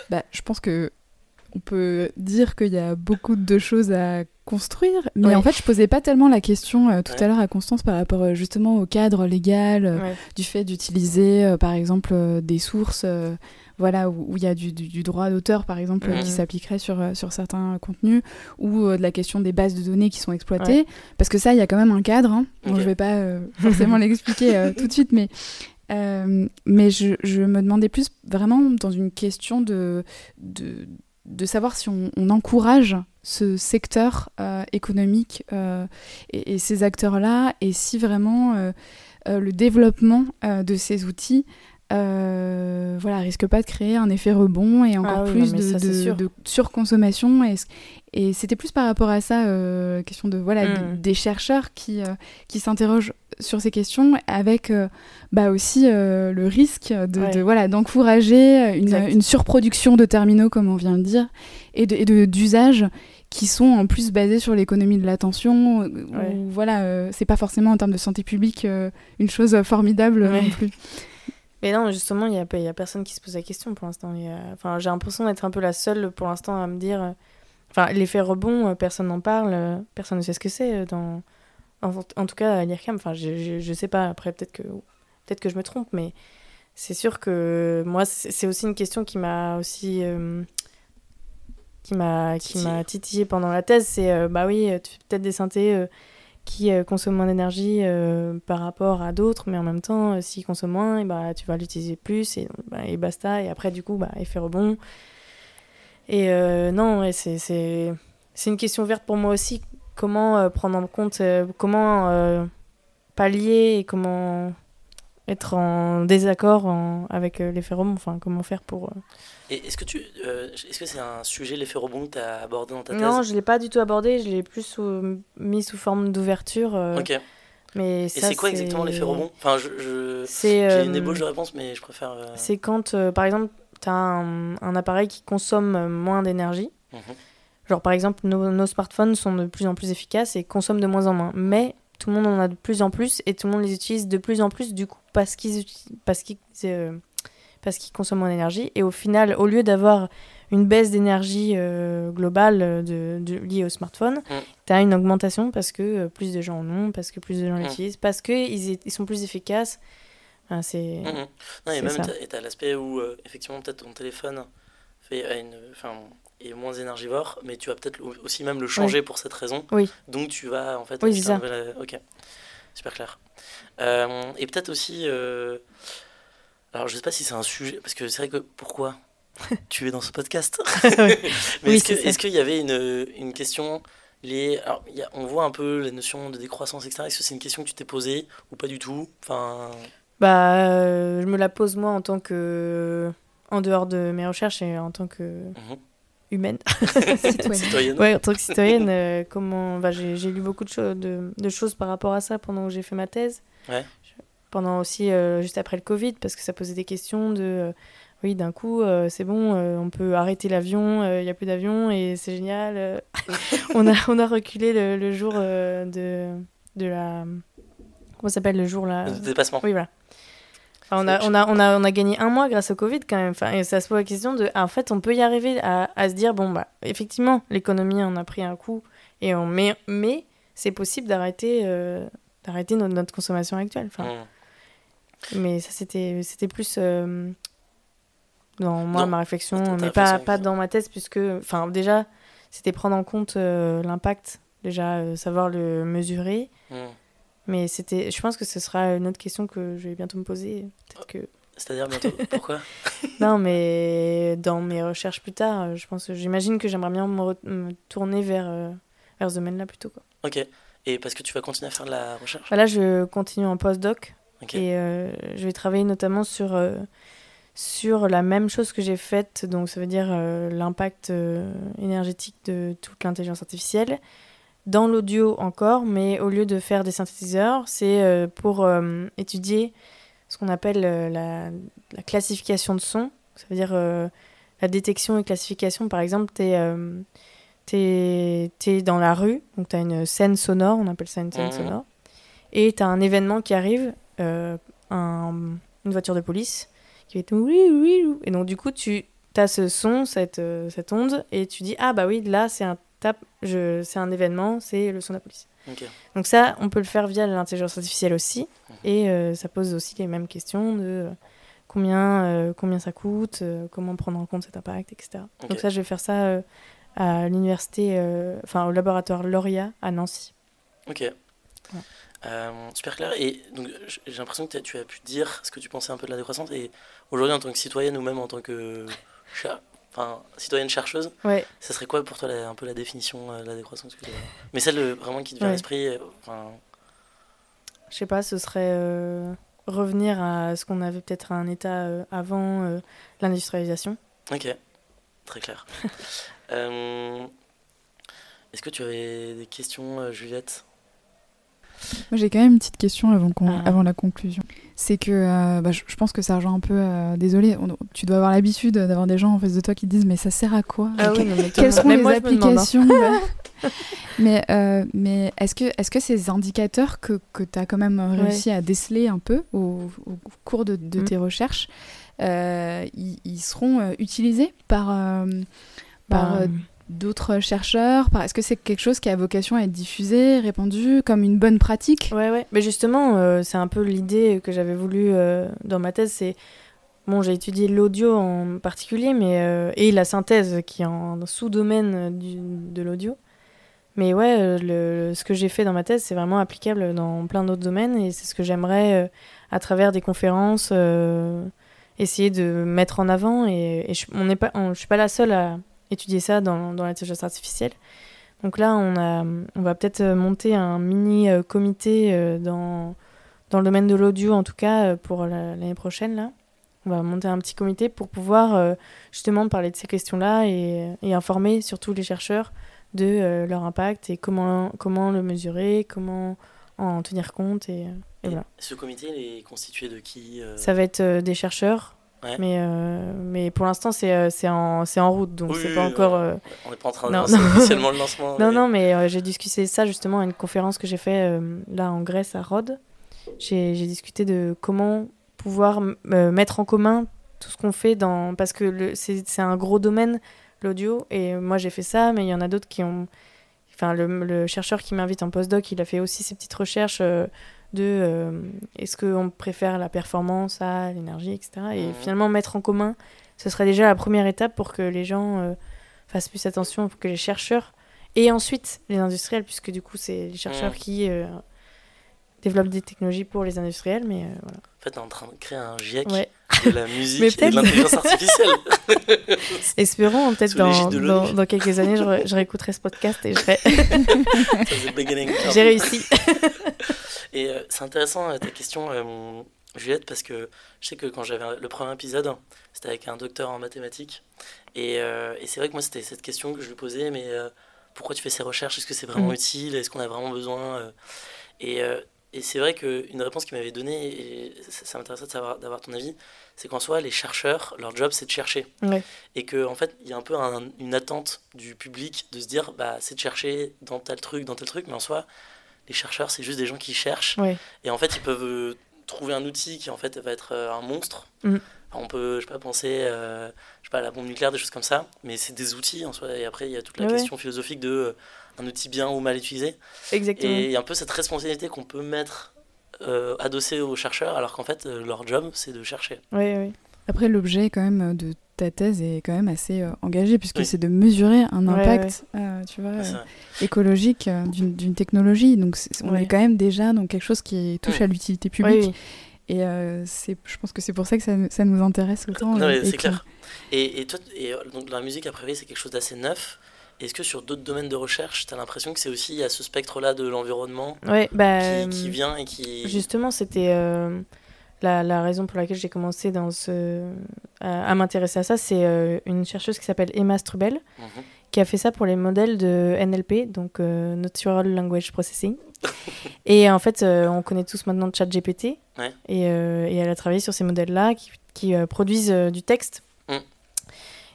Bah, je pense que on peut dire qu'il y a beaucoup de choses à construire, mais Ouais. en fait, je posais pas tellement la question euh, tout Ouais. à l'heure à Constance par rapport euh, justement au cadre légal, euh, Ouais. du fait d'utiliser euh, par exemple euh, des sources euh, voilà, où il y a du, du- du droit d'auteur par exemple qui s'appliquerait sur, sur certains contenus, ou euh, de la question des bases de données qui sont exploitées, parce que ça, il y a quand même un cadre. Hein. Bon, je vais pas euh, forcément l'expliquer euh, tout de suite, mais, euh, mais je, je me demandais plus vraiment dans une question de, de, de savoir si on, encourage ce secteur euh, économique euh, et, ces acteurs-là, et si vraiment euh, le développement de ces outils euh, voilà, risque pas de créer un effet rebond et encore Ah oui, plus non, de, ça, c'est de- sûr. de surconsommation. Et, et c'était plus par rapport à ça, euh, question de voilà, Mm. des chercheurs qui, euh, qui s'interrogent sur ces questions avec bah aussi le risque de, Ouais. voilà d'encourager une, une surproduction de terminaux comme on vient de dire et d'usages qui sont en plus basés sur l'économie de l'attention Ouais. voilà c'est pas forcément en termes de santé publique une chose formidable Ouais. non plus Mais non, justement, il n'y a, y a personne qui se pose la question pour l'instant. Enfin, j'ai l'impression d'être un peu la seule pour l'instant à me dire. euh, Enfin, l'effet rebond, euh, personne n'en parle, euh, personne ne sait ce que c'est. Dans... En, en tout cas, à l'IRCAM, enfin, je, je, je sais pas, après, peut-être que, peut que je me trompe, mais c'est sûr que moi, c'est aussi une question qui m'a aussi. euh, qui m'a Titillé. pendant la thèse, c'est euh, bah oui, tu fais peut-être des synthés euh, qui euh, consomment moins d'énergie euh, par rapport à d'autres, mais en même temps, euh, s'ils consomment moins, et bah, tu vas l'utiliser plus et, bah, et basta. Et après, du coup, bah, effet rebond. Et non, c'est une question ouverte pour moi aussi. Comment prendre en compte, comment pallier et comment être en désaccord en- avec euh, l'effet rebond. Enfin, comment faire pour. euh, Et est-ce que tu, euh, est-ce que c'est un sujet l'effet rebond que tu as abordé dans ta thèse? Non, je l'ai pas du tout abordé. Je l'ai plus sous- mis sous forme d'ouverture. euh, Ok. Et Mais ça, c'est quoi exactement l'effet rebond Enfin, je, je- C'est j'ai euh, une ébauche de réponse, mais je préfère. C'est quand, par exemple, tu as un, un appareil qui consomme moins d'énergie. mhm. Genre, par exemple, nos, nos smartphones sont de plus en plus efficaces et consomment de moins en moins. Mais tout le monde en a de plus en plus et tout le monde les utilise de plus en plus, du coup, parce qu'ils parce qu'ils euh, parce qu'ils consomment moins d'énergie. Et au final, au lieu d'avoir une baisse d'énergie euh, globale euh, de, de- liée au smartphone, Mm. tu as une augmentation parce que euh, plus de gens en ont, parce que plus de gens Mm. l'utilisent, parce qu'ils ils sont plus efficaces. Enfin, c'est... Mhm. Non, et même et t'as l'aspect où effectivement peut-être ton téléphone fait une, enfin, est moins énergivore, mais tu vas peut-être aussi même le changer pour cette raison. Oui. Donc tu vas en fait. Oui, c'est nouvel, euh, Ok, super clair. Euh, et peut-être aussi, euh, alors je sais pas si c'est un sujet, parce que c'est vrai que pourquoi tu es dans ce podcast Mais Oui, est-ce que- qu'il y avait une, une question liée alors, il y a- on voit un peu la notion de décroissance, etc. Est-ce que c'est une question que tu t'es posée ou pas du tout? Enfin, Bah, euh, je me la pose moi en tant que. En dehors de mes recherches et en tant que mhm. Humaine. Citoyen. citoyenne. Ouais, en tant que citoyenne, euh, comment. Bah, j'ai j'ai lu beaucoup de, cho- de, de choses par rapport à ça pendant que j'ai fait ma thèse. Ouais. pendant aussi juste après le Covid, parce que ça posait des questions de oui, d'un coup, c'est bon, on peut arrêter l'avion, il n'y a plus d'avion et c'est génial. on, a, on a reculé le, jour de, de la. Comment s'appelle le jour là? Le dépassement. Oui, voilà. On, a, on, a, on, a, on a gagné un mois grâce au Covid quand même. Enfin, et ça se pose la question de. en fait, on peut y arriver à, à se dire bon, bah, effectivement, l'économie en a pris un coup. Et on, mais mais c'est possible d'arrêter euh, d'arrêter notre, notre, consommation actuelle. Enfin, mmh. Mais ça, c'était plus. Euh, dans moi, ma réflexion, mais pas, pas dans ma thèse, puisque, enfin, déjà, c'était prendre en compte euh, l'impact, déjà, savoir le mesurer, mmh. Mais c'était, je pense que ce sera une autre question que je vais bientôt me poser. Peut-être que... C'est-à-dire bientôt Pourquoi Non, mais dans mes recherches plus tard, je pense, j'imagine que j'aimerais bien me, tourner vers, euh, vers ce domaine-là plutôt. Quoi. Ok. Et parce que tu vas continuer à faire de la recherche? Bah Là, je continue en postdoc. Et euh, je vais travailler notamment sur, euh, sur la même chose que j'ai faite. Donc, ça veut dire l'impact énergétique de toute l'intelligence artificielle dans l'audio encore, mais au lieu de faire des synthétiseurs, c'est euh, pour euh, étudier ce qu'on appelle euh, la, classification de son. Ça veut dire la détection et classification. Par exemple, tu es, es, dans la rue, donc tu as une scène sonore, on appelle ça une scène mmh. sonore, et tu as un événement qui arrive, un, une voiture de police, qui va être oui, oui, oui. Et donc, du coup, tu as ce son, cette, cette onde, et tu dis, ah bah oui, là, c'est un c'est un événement, c'est le son de la police. Donc ça, on peut le faire via l'intelligence artificielle aussi, mhm. et euh, ça pose aussi les mêmes questions de euh, combien, euh, combien ça coûte, comment prendre en compte cet impact, etc. Donc ça, je vais faire ça à l'université, enfin au laboratoire Lauria à Nancy. Ok. super clair. Et donc, j'ai l'impression que tu as pu dire ce que tu pensais un peu de la décroissance. Et aujourd'hui, en tant que citoyenne ou même en tant que enfin, citoyenne chercheuse, ouais. ça serait quoi pour toi un peu la définition euh, de la décroissance Mais celle vraiment qui te vient à l'esprit euh, Je sais pas, ce serait euh, revenir à ce qu'on avait peut-être un état avant l'industrialisation. Ok, très clair. Est-ce que tu avais des questions, Juliette? Moi, j'ai quand même une petite question avant, ah. avant la conclusion. C'est que euh, bah, je, pense que ça rejoint un peu. Euh, désolé, tu dois avoir l'habitude d'avoir des gens en face de toi qui disent Mais ça sert à quoi? Ah Quelles sont les hein. applications? Mais, euh, mais est-ce que, est -ce que ces indicateurs que, que tu as quand même réussi à déceler un peu au, au cours de, de mm. tes recherches, ils, ils, seront utilisés par. par bah, d'autres chercheurs? Est-ce que c'est quelque chose qui a vocation à être diffusé, répandu comme une bonne pratique? Ouais, ouais. Mais justement, euh, c'est un peu l'idée que j'avais voulu euh, dans ma thèse. C'est bon, j'ai étudié l'audio en particulier, mais euh, et la synthèse qui est en sous-domaine de l'audio. Mais ouais, ce que j'ai fait dans ma thèse, c'est vraiment applicable dans plein d'autres domaines et c'est ce que j'aimerais à travers des conférences essayer de mettre en avant. Et, je, on suis pas la seule à étudier ça dans, dans l'intelligence artificielle. Donc là, on, a, on va peut-être monter un mini euh, comité euh, dans, dans le domaine de l'audio, en tout cas euh, pour l'année prochaine. Là. On va monter un petit comité pour pouvoir justement parler de ces questions-là et, et, informer surtout les chercheurs de leur impact et comment, comment le mesurer, comment en tenir compte. Et, voilà. Ce comité, il est constitué de qui Ça va être des chercheurs mais, euh, mais pour l'instant, c'est euh, en, en route, donc c'est pas encore. Euh, on n'est pas en train de lancer officiellement le lancement. non, non, mais j'ai discuté ça justement à une conférence que j'ai fait là en Grèce, à Rhodes. J'ai discuté de comment pouvoir mettre en commun tout ce qu'on fait dans. Parce que c'est un gros domaine, l'audio, et moi j'ai fait ça, mais il y en a d'autres qui ont. Enfin, le, le chercheur qui m'invite en postdoc, il a fait aussi ses petites recherches de euh, est-ce qu'on préfère la performance à l'énergie, etc. Et mhm. finalement, mettre en commun, ce serait déjà la première étape pour que les gens euh, fassent plus attention, pour que les chercheurs, et ensuite les industriels, puisque du coup, c'est les chercheurs mhm. qui euh, développent des technologies pour les industriels. Mais, voilà. En fait, on est en train de créer un GIEC de la musique et de l'intelligence artificielle. Espérons, peut-être dans, dans, dans, quelques années, je, je, réécouterai ce podcast et je serai. J'ai réussi. Euh, c'est intéressant euh, ta question, euh, Juliette, parce que je sais que quand j'avais le premier épisode, c'était avec un docteur en mathématiques. Et, et c'est vrai que moi, c'était cette question que je lui posais, mais pourquoi tu fais ces recherches? Est-ce que c'est vraiment mm. utile? Est-ce qu'on a vraiment besoin Et et c'est vrai qu'une réponse qu'il m'avait donnée, et ça, ça m'intéressait d'avoir ton avis, c'est qu'en soi, les chercheurs, leur job, c'est de chercher. Ouais. Et qu'en en fait, il y a un peu un- une attente du public de se dire, bah, c'est de chercher dans tel truc, dans tel truc, mais en soi, les chercheurs, c'est juste des gens qui cherchent. Ouais. Et en fait, ils peuvent euh, trouver un outil qui, en fait, va être euh, un monstre. Mm. Enfin, on peut, je sais pas, penser, euh, je sais pas, à la bombe nucléaire, des choses comme ça, mais c'est des outils en soi. Et après, il y a toute la Ouais. question philosophique de un outil bien ou mal utilisé. Exactement. Et il y a un peu cette responsabilité qu'on peut mettre adossée aux chercheurs, alors qu'en fait, leur job, c'est de chercher. Ouais, ouais. Après, l'objet quand même de ta thèse est quand même assez euh, engagé puisque Oui. c'est de mesurer un Ouais, impact, euh, tu vois, C'est euh, écologique euh, d'une technologie. Donc, on Ouais. est quand même déjà dans quelque chose qui touche à l'utilité publique. Oui. Et euh, c'est, je pense que c'est pour ça que ça, ça nous intéresse autant. C'est clair. Et, et toi, et, donc la musique, à priori, c'est quelque chose d'assez neuf. Est-ce que sur d'autres domaines de recherche, tu as l'impression que c'est aussi il y a ce spectre-là de l'environnement Ouais, bah, qui, qui vient et qui. Justement, c'était euh, la, la raison pour laquelle j'ai commencé dans ce, à, à m'intéresser à ça. C'est euh, une chercheuse qui s'appelle Emma Strubel, Mhm. qui a fait ça pour les modèles de NLP, donc euh, Natural Language Processing. et en fait, euh, on connaît tous maintenant ChatGPT. Ouais. Et, et elle a travaillé sur ces modèles-là qui, qui, produisent du texte. Mm.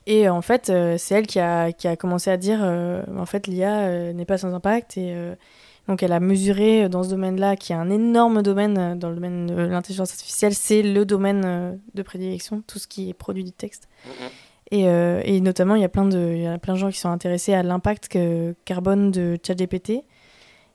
Et en fait, c'est elle qui a, qui a commencé à dire en fait, l'IA n'est pas sans impact. Et donc, elle a mesuré euh, dans ce domaine-là, qui est un énorme domaine euh, dans le domaine de l'intelligence artificielle, c'est le domaine euh, de prédilection, tout ce qui est produit du texte. Et, euh, et notamment, il y, a plein de, il y a plein de gens qui sont intéressés à l'impact carbone de ChatGPT.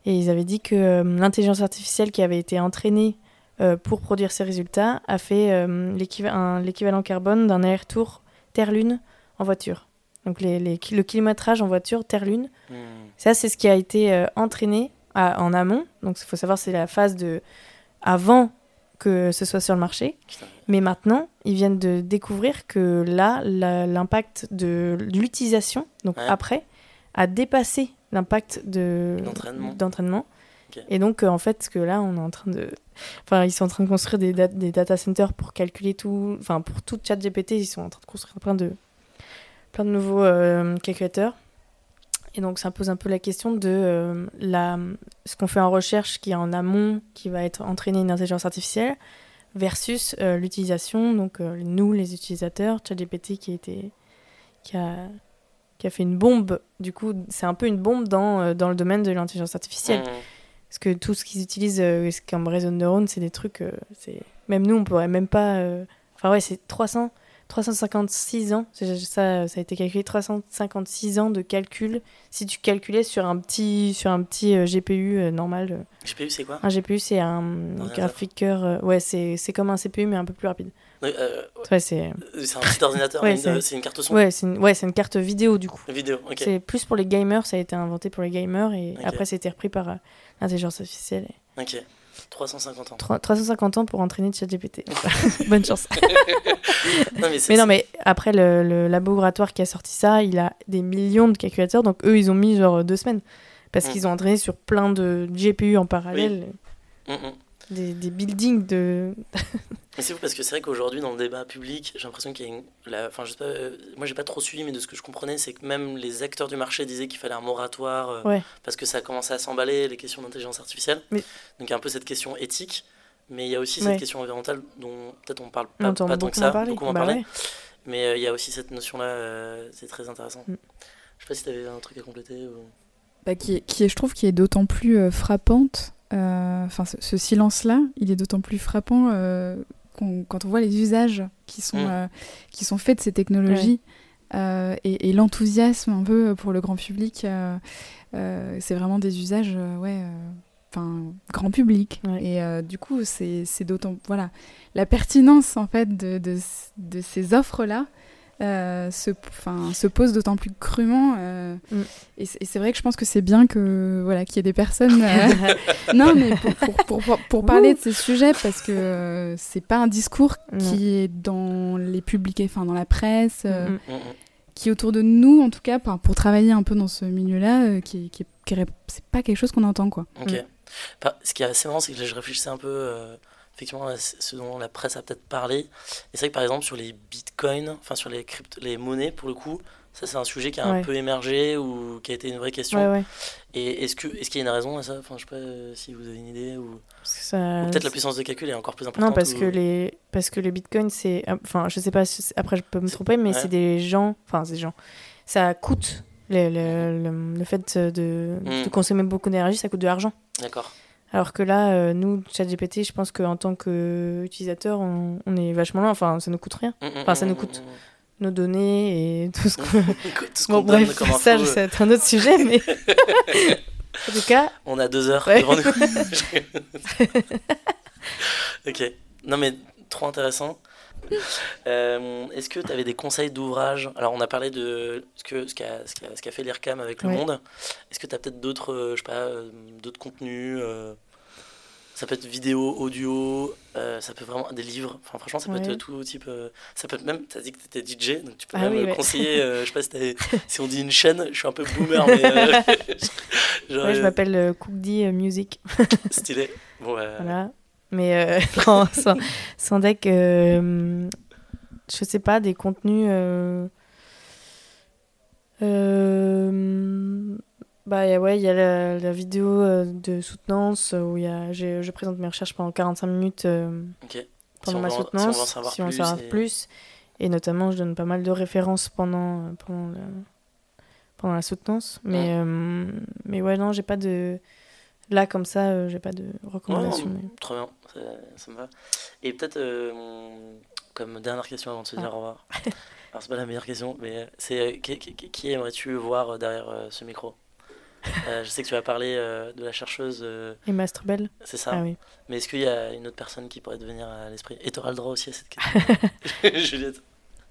Et ils avaient dit que euh, l'intelligence artificielle qui avait été entraînée euh, pour produire ces résultats a fait l'équivalent carbone d'un aller-retour Terre-Lune en voiture. Donc les, les ki- le kilométrage en voiture Terre-Lune, Mhm. ça c'est ce qui a été entraîné à- en amont. Donc il faut savoir c'est la phase de avant que ce soit sur le marché. Mais maintenant, ils viennent de découvrir que là, l'impact de l'utilisation, donc Ouais. après, a dépassé l'impact de D'entraînement. Et donc, euh, en fait, que là, on est en train de. Enfin, ils sont en train de construire des, des data centers pour calculer tout. Enfin, pour tout chat GPT, ils sont en train de construire plein de, plein de nouveaux euh, calculateurs. Et donc, ça pose un peu la question de euh, la, ce qu'on fait en recherche qui est en amont, qui va être entraîné une intelligence artificielle, versus euh, l'utilisation, donc euh, nous, les utilisateurs, ChatGPT qui, qui, a, qui a fait une bombe. Du coup, c'est un peu une bombe dans, dans le domaine de l'intelligence artificielle. Mhm. Parce que tout ce qu'ils utilisent comme réseau de neurones, c'est des trucs. c'est Même nous, on pourrait même pas. Enfin, ouais, c'est 300, 356 ans. Ça, ça a été calculé 356 ans de calcul. Si tu calculais sur un petit, sur un petit euh, GPU euh, normal. euh. GPU, c'est quoi? Un GPU, c'est un graphiqueur. euh, ouais, c'est comme un CPU, mais un peu plus rapide. Ouais, Ouais, c'est un petit ordinateur, Ouais, c'est- une carte son. ouais, c'est une, ouais, c'est une carte vidéo, du coup. Vidéo, ok. C'est plus pour les gamers, ça a été inventé pour les gamers, et Ok. après, c'était repris par l'intelligence artificielle. et- Ok. 350 ans. Trois- 350 ans pour entraîner ChatGPT. Bonne chance. Non, mais Mais non, mais après, le, le laboratoire qui a sorti ça, il a des millions de calculateurs. Donc, eux, ils ont mis genre deux semaines. Parce Mm. qu'ils ont entraîné sur plein de GPU en parallèle. Mhm, mhm. Des, des buildings de. Mais c'est fou parce que c'est vrai qu'aujourd'hui, dans le débat public, j'ai l'impression qu'il y a une. la- Enfin, je sais pas, euh, moi, j'ai pas trop suivi, mais de ce que je comprenais, c'est que même les acteurs du marché disaient qu'il fallait un moratoire euh, Ouais. parce que ça commençait à s'emballer, les questions d'intelligence artificielle. Mais- Donc, il y a un peu cette question éthique, mais il y a aussi Ouais. cette question environnementale dont peut-être on parle pas, tant que ça, beaucoup en Bah parler. ouais. Mais euh, il y a aussi cette notion-là, euh, c'est très intéressant. Mm. Je sais pas si tu avais un truc à compléter. Ou... Bah, qui, est, qui est, je trouve, qui est d'autant plus euh, frappante. Euh, Enfin, ce, ce silence-là, il est d'autant plus frappant euh, quand on voit les usages qui sont, Mm. euh, qui sont faits de ces technologies euh, et, et l'enthousiasme un peu pour le grand public. euh, euh, c'est vraiment des usages, ouais. Enfin, grand public. Ouais. Et du coup, c'est d'autant. Voilà. La pertinence, en fait, de, de, de ces offres-là euh, se, enfin, se pose d'autant plus crûment. euh, Mm. Et c'est et c'est vrai que je pense que c'est bien que voilà qu'il y ait des personnes. euh, non, mais pour, pour, pour, pour- pour parler de ces sujets, parce que euh, c'est pas un discours qui est dans les publics, enfin dans la presse, euh, Mm, mm. Mm, mm. qui est autour de nous en tout cas, pour, pour travailler un peu dans ce milieu-là, euh, qui, qui, qui est- c'est pas quelque chose qu'on entend quoi. Ok. Mm. Enfin, ce qui est assez marrant, c'est que là, je réfléchissais un peu, euh, effectivement, ce dont la presse a peut-être parlé. Et c'est vrai que par exemple, sur les bitcoins, enfin sur les, crypto les monnaies, pour le coup, Ça, c'est un sujet qui a un peu émergé ou qui a été une vraie question. Ouais, ouais. Et est-ce que est-ce qu'il y a une raison à ça? Enfin, je sais pas euh, si vous avez une idée ou, ça- peut-être la puissance de calcul est encore plus importante. Non, parce ou- que les parce que le Bitcoin, c'est enfin, je sais pas. Après, je peux me tromper, mais c'est des gens. Enfin, c'est des gens. Ça coûte le, le, le- le fait de, Mm. de consommer beaucoup d'énergie, ça coûte de l'argent. D'accord. Alors que là, euh, nous, ChatGPT, je pense qu'en tant qu'utilisateur, on, on est vachement loin. Enfin, ça nous coûte rien. Enfin, ça nous coûte. Nos données et tout ce qu'on. Ce bon, bref, comme ça, c'est un autre sujet, mais. en tout cas, On a deux heures Ouais. devant nous. ok. Non, mais trop intéressant. Euh, Est-ce que tu avais des conseils d'ouvrage Alors, on a parlé de ce qu'a ce qu'a ce qu'a fait l'IRCAM avec le Ouais. monde. Est-ce que tu as peut-être d'autres, euh, je sais pas, euh, d'autres contenus euh, Ça peut être vidéo, audio, ça peut vraiment des livres. Enfin, franchement, ça peut Ouais. être tout type. ça peut être même. Tu as dit que tu étais DJ, donc tu peux Ah même oui, ouais. conseiller. je sais pas si, on dit une chaîne, je suis un peu boomer, mais. genre, je m'appelle Cookdi euh, Music. Stylé. Bon, bah, Voilà. Mais euh, non, sans, sans deck, euh, je sais pas, des contenus. euh, euh, bah y a- ouais, il y a la, la vidéo euh, de soutenance où il y a, j'ai- je présente mes recherches pendant 45 minutes euh, pendant ma en- si on soutenance. veut en savoir si on veut en plus savoir et- plus. Et notamment, je donne pas mal de références pendant, pendant, le- pendant la soutenance. Mais, euh, mais ouais, non, j'ai pas de. Là, comme ça, euh, j'ai pas de recommandations. Ouais, mais- Trop bien, ça, ça me va. Et peut-être, euh, comme dernière question avant de se dire Ah. au revoir. Alors, c'est pas la meilleure question, mais euh, c'est euh, qui, qui- qui aimerais-tu voir derrière ce micro? Euh, Je sais que tu vas parler euh, de la chercheuse, euh, Et Masturbelle c'est ça? Ah oui. Mais est-ce qu'il y a une autre personne qui pourrait te venir à l'esprit? Et tu auras le droit aussi à cette question. Juliette.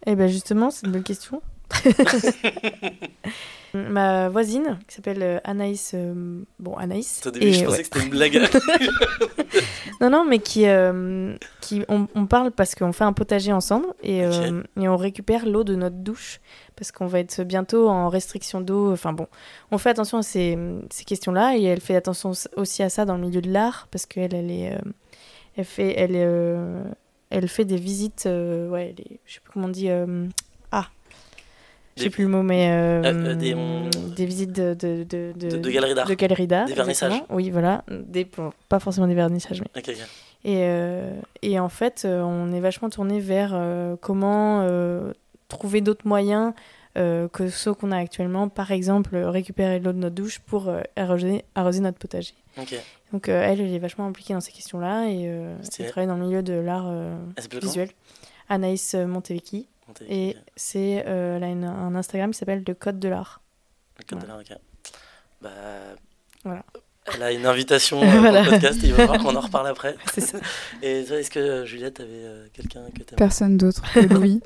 Eh ben justement, c'est une bonne question. Ma voisine, qui s'appelle euh, Anaïs, euh, bon Anaïs. Au début, et je pensais ouais. que c'était une blague. Non, non, mais qui, euh, qui on, on parle parce qu'on fait un potager ensemble et, euh, et on récupère l'eau de notre douche parce qu'on va être bientôt en restriction d'eau. Enfin bon, on fait attention à ces, ces questions-là et elle fait attention aussi à ça dans le milieu de l'art parce qu'elle, elle est, elle fait, elle, elle fait des visites. ouais, elle est- je sais plus comment on dit. ah. Je sais plus le mot, mais euh, Euh, euh, des, des visites de, de, de, de, de galeries d'art. Des vernissages. exactement. Oui, voilà. Des, bon, pas forcément des vernissages, mais et, euh, et en fait, on est vachement tourné vers comment trouver d'autres moyens que ceux qu'on a actuellement. Par exemple, récupérer l'eau de notre douche pour arroser, arroser notre potager. Donc elle, elle est vachement impliquée dans ces questions-là et elle travaille dans le milieu de l'art visuel. Anaïs Montevecchi. Et c'est, euh, elle a une- un Instagram qui s'appelle Le Code de l'Art. Le code de l'art, ok. Bah, Voilà. Elle a une invitation euh, Voilà. pour le podcast et il va falloir qu'on en reparle après. C'est ça. Et toi, est-ce que euh, Juliette avait euh, quelqu'un que t'aimes? Personne d'autre que Louis.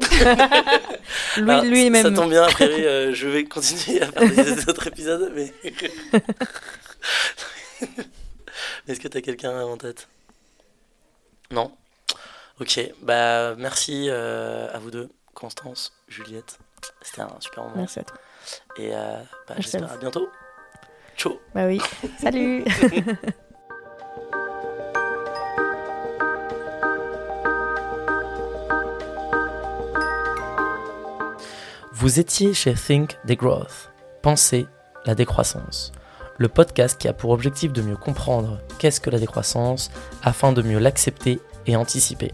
Lui, Alors, lui ça- même. Ça tombe bien, a priori, euh, je vais continuer à faire des, des autres épisodes, mais. Est-ce que tu as quelqu'un en tête? Non Ok, bah merci euh, à vous deux, Constance, Juliette. C'était un super moment. Merci à toi. Et euh, bah, j'espère à bientôt. Ciao Bah oui. Salut Vous étiez chez Think Degrowth, Pensez la décroissance, le podcast qui a pour objectif de mieux comprendre qu'est-ce que la décroissance afin de mieux l'accepter et anticiper.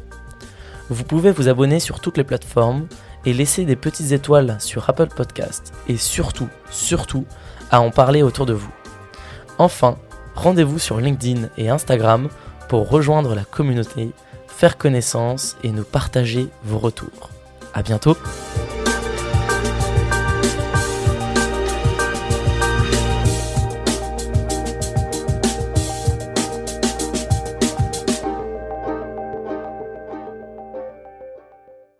Vous pouvez vous abonner sur toutes les plateformes et laisser des petites étoiles sur Apple Podcast et surtout, surtout, à en parler autour de vous. Enfin, rendez-vous sur LinkedIn et Instagram pour rejoindre la communauté, faire connaissance et nous partager vos retours. À bientôt!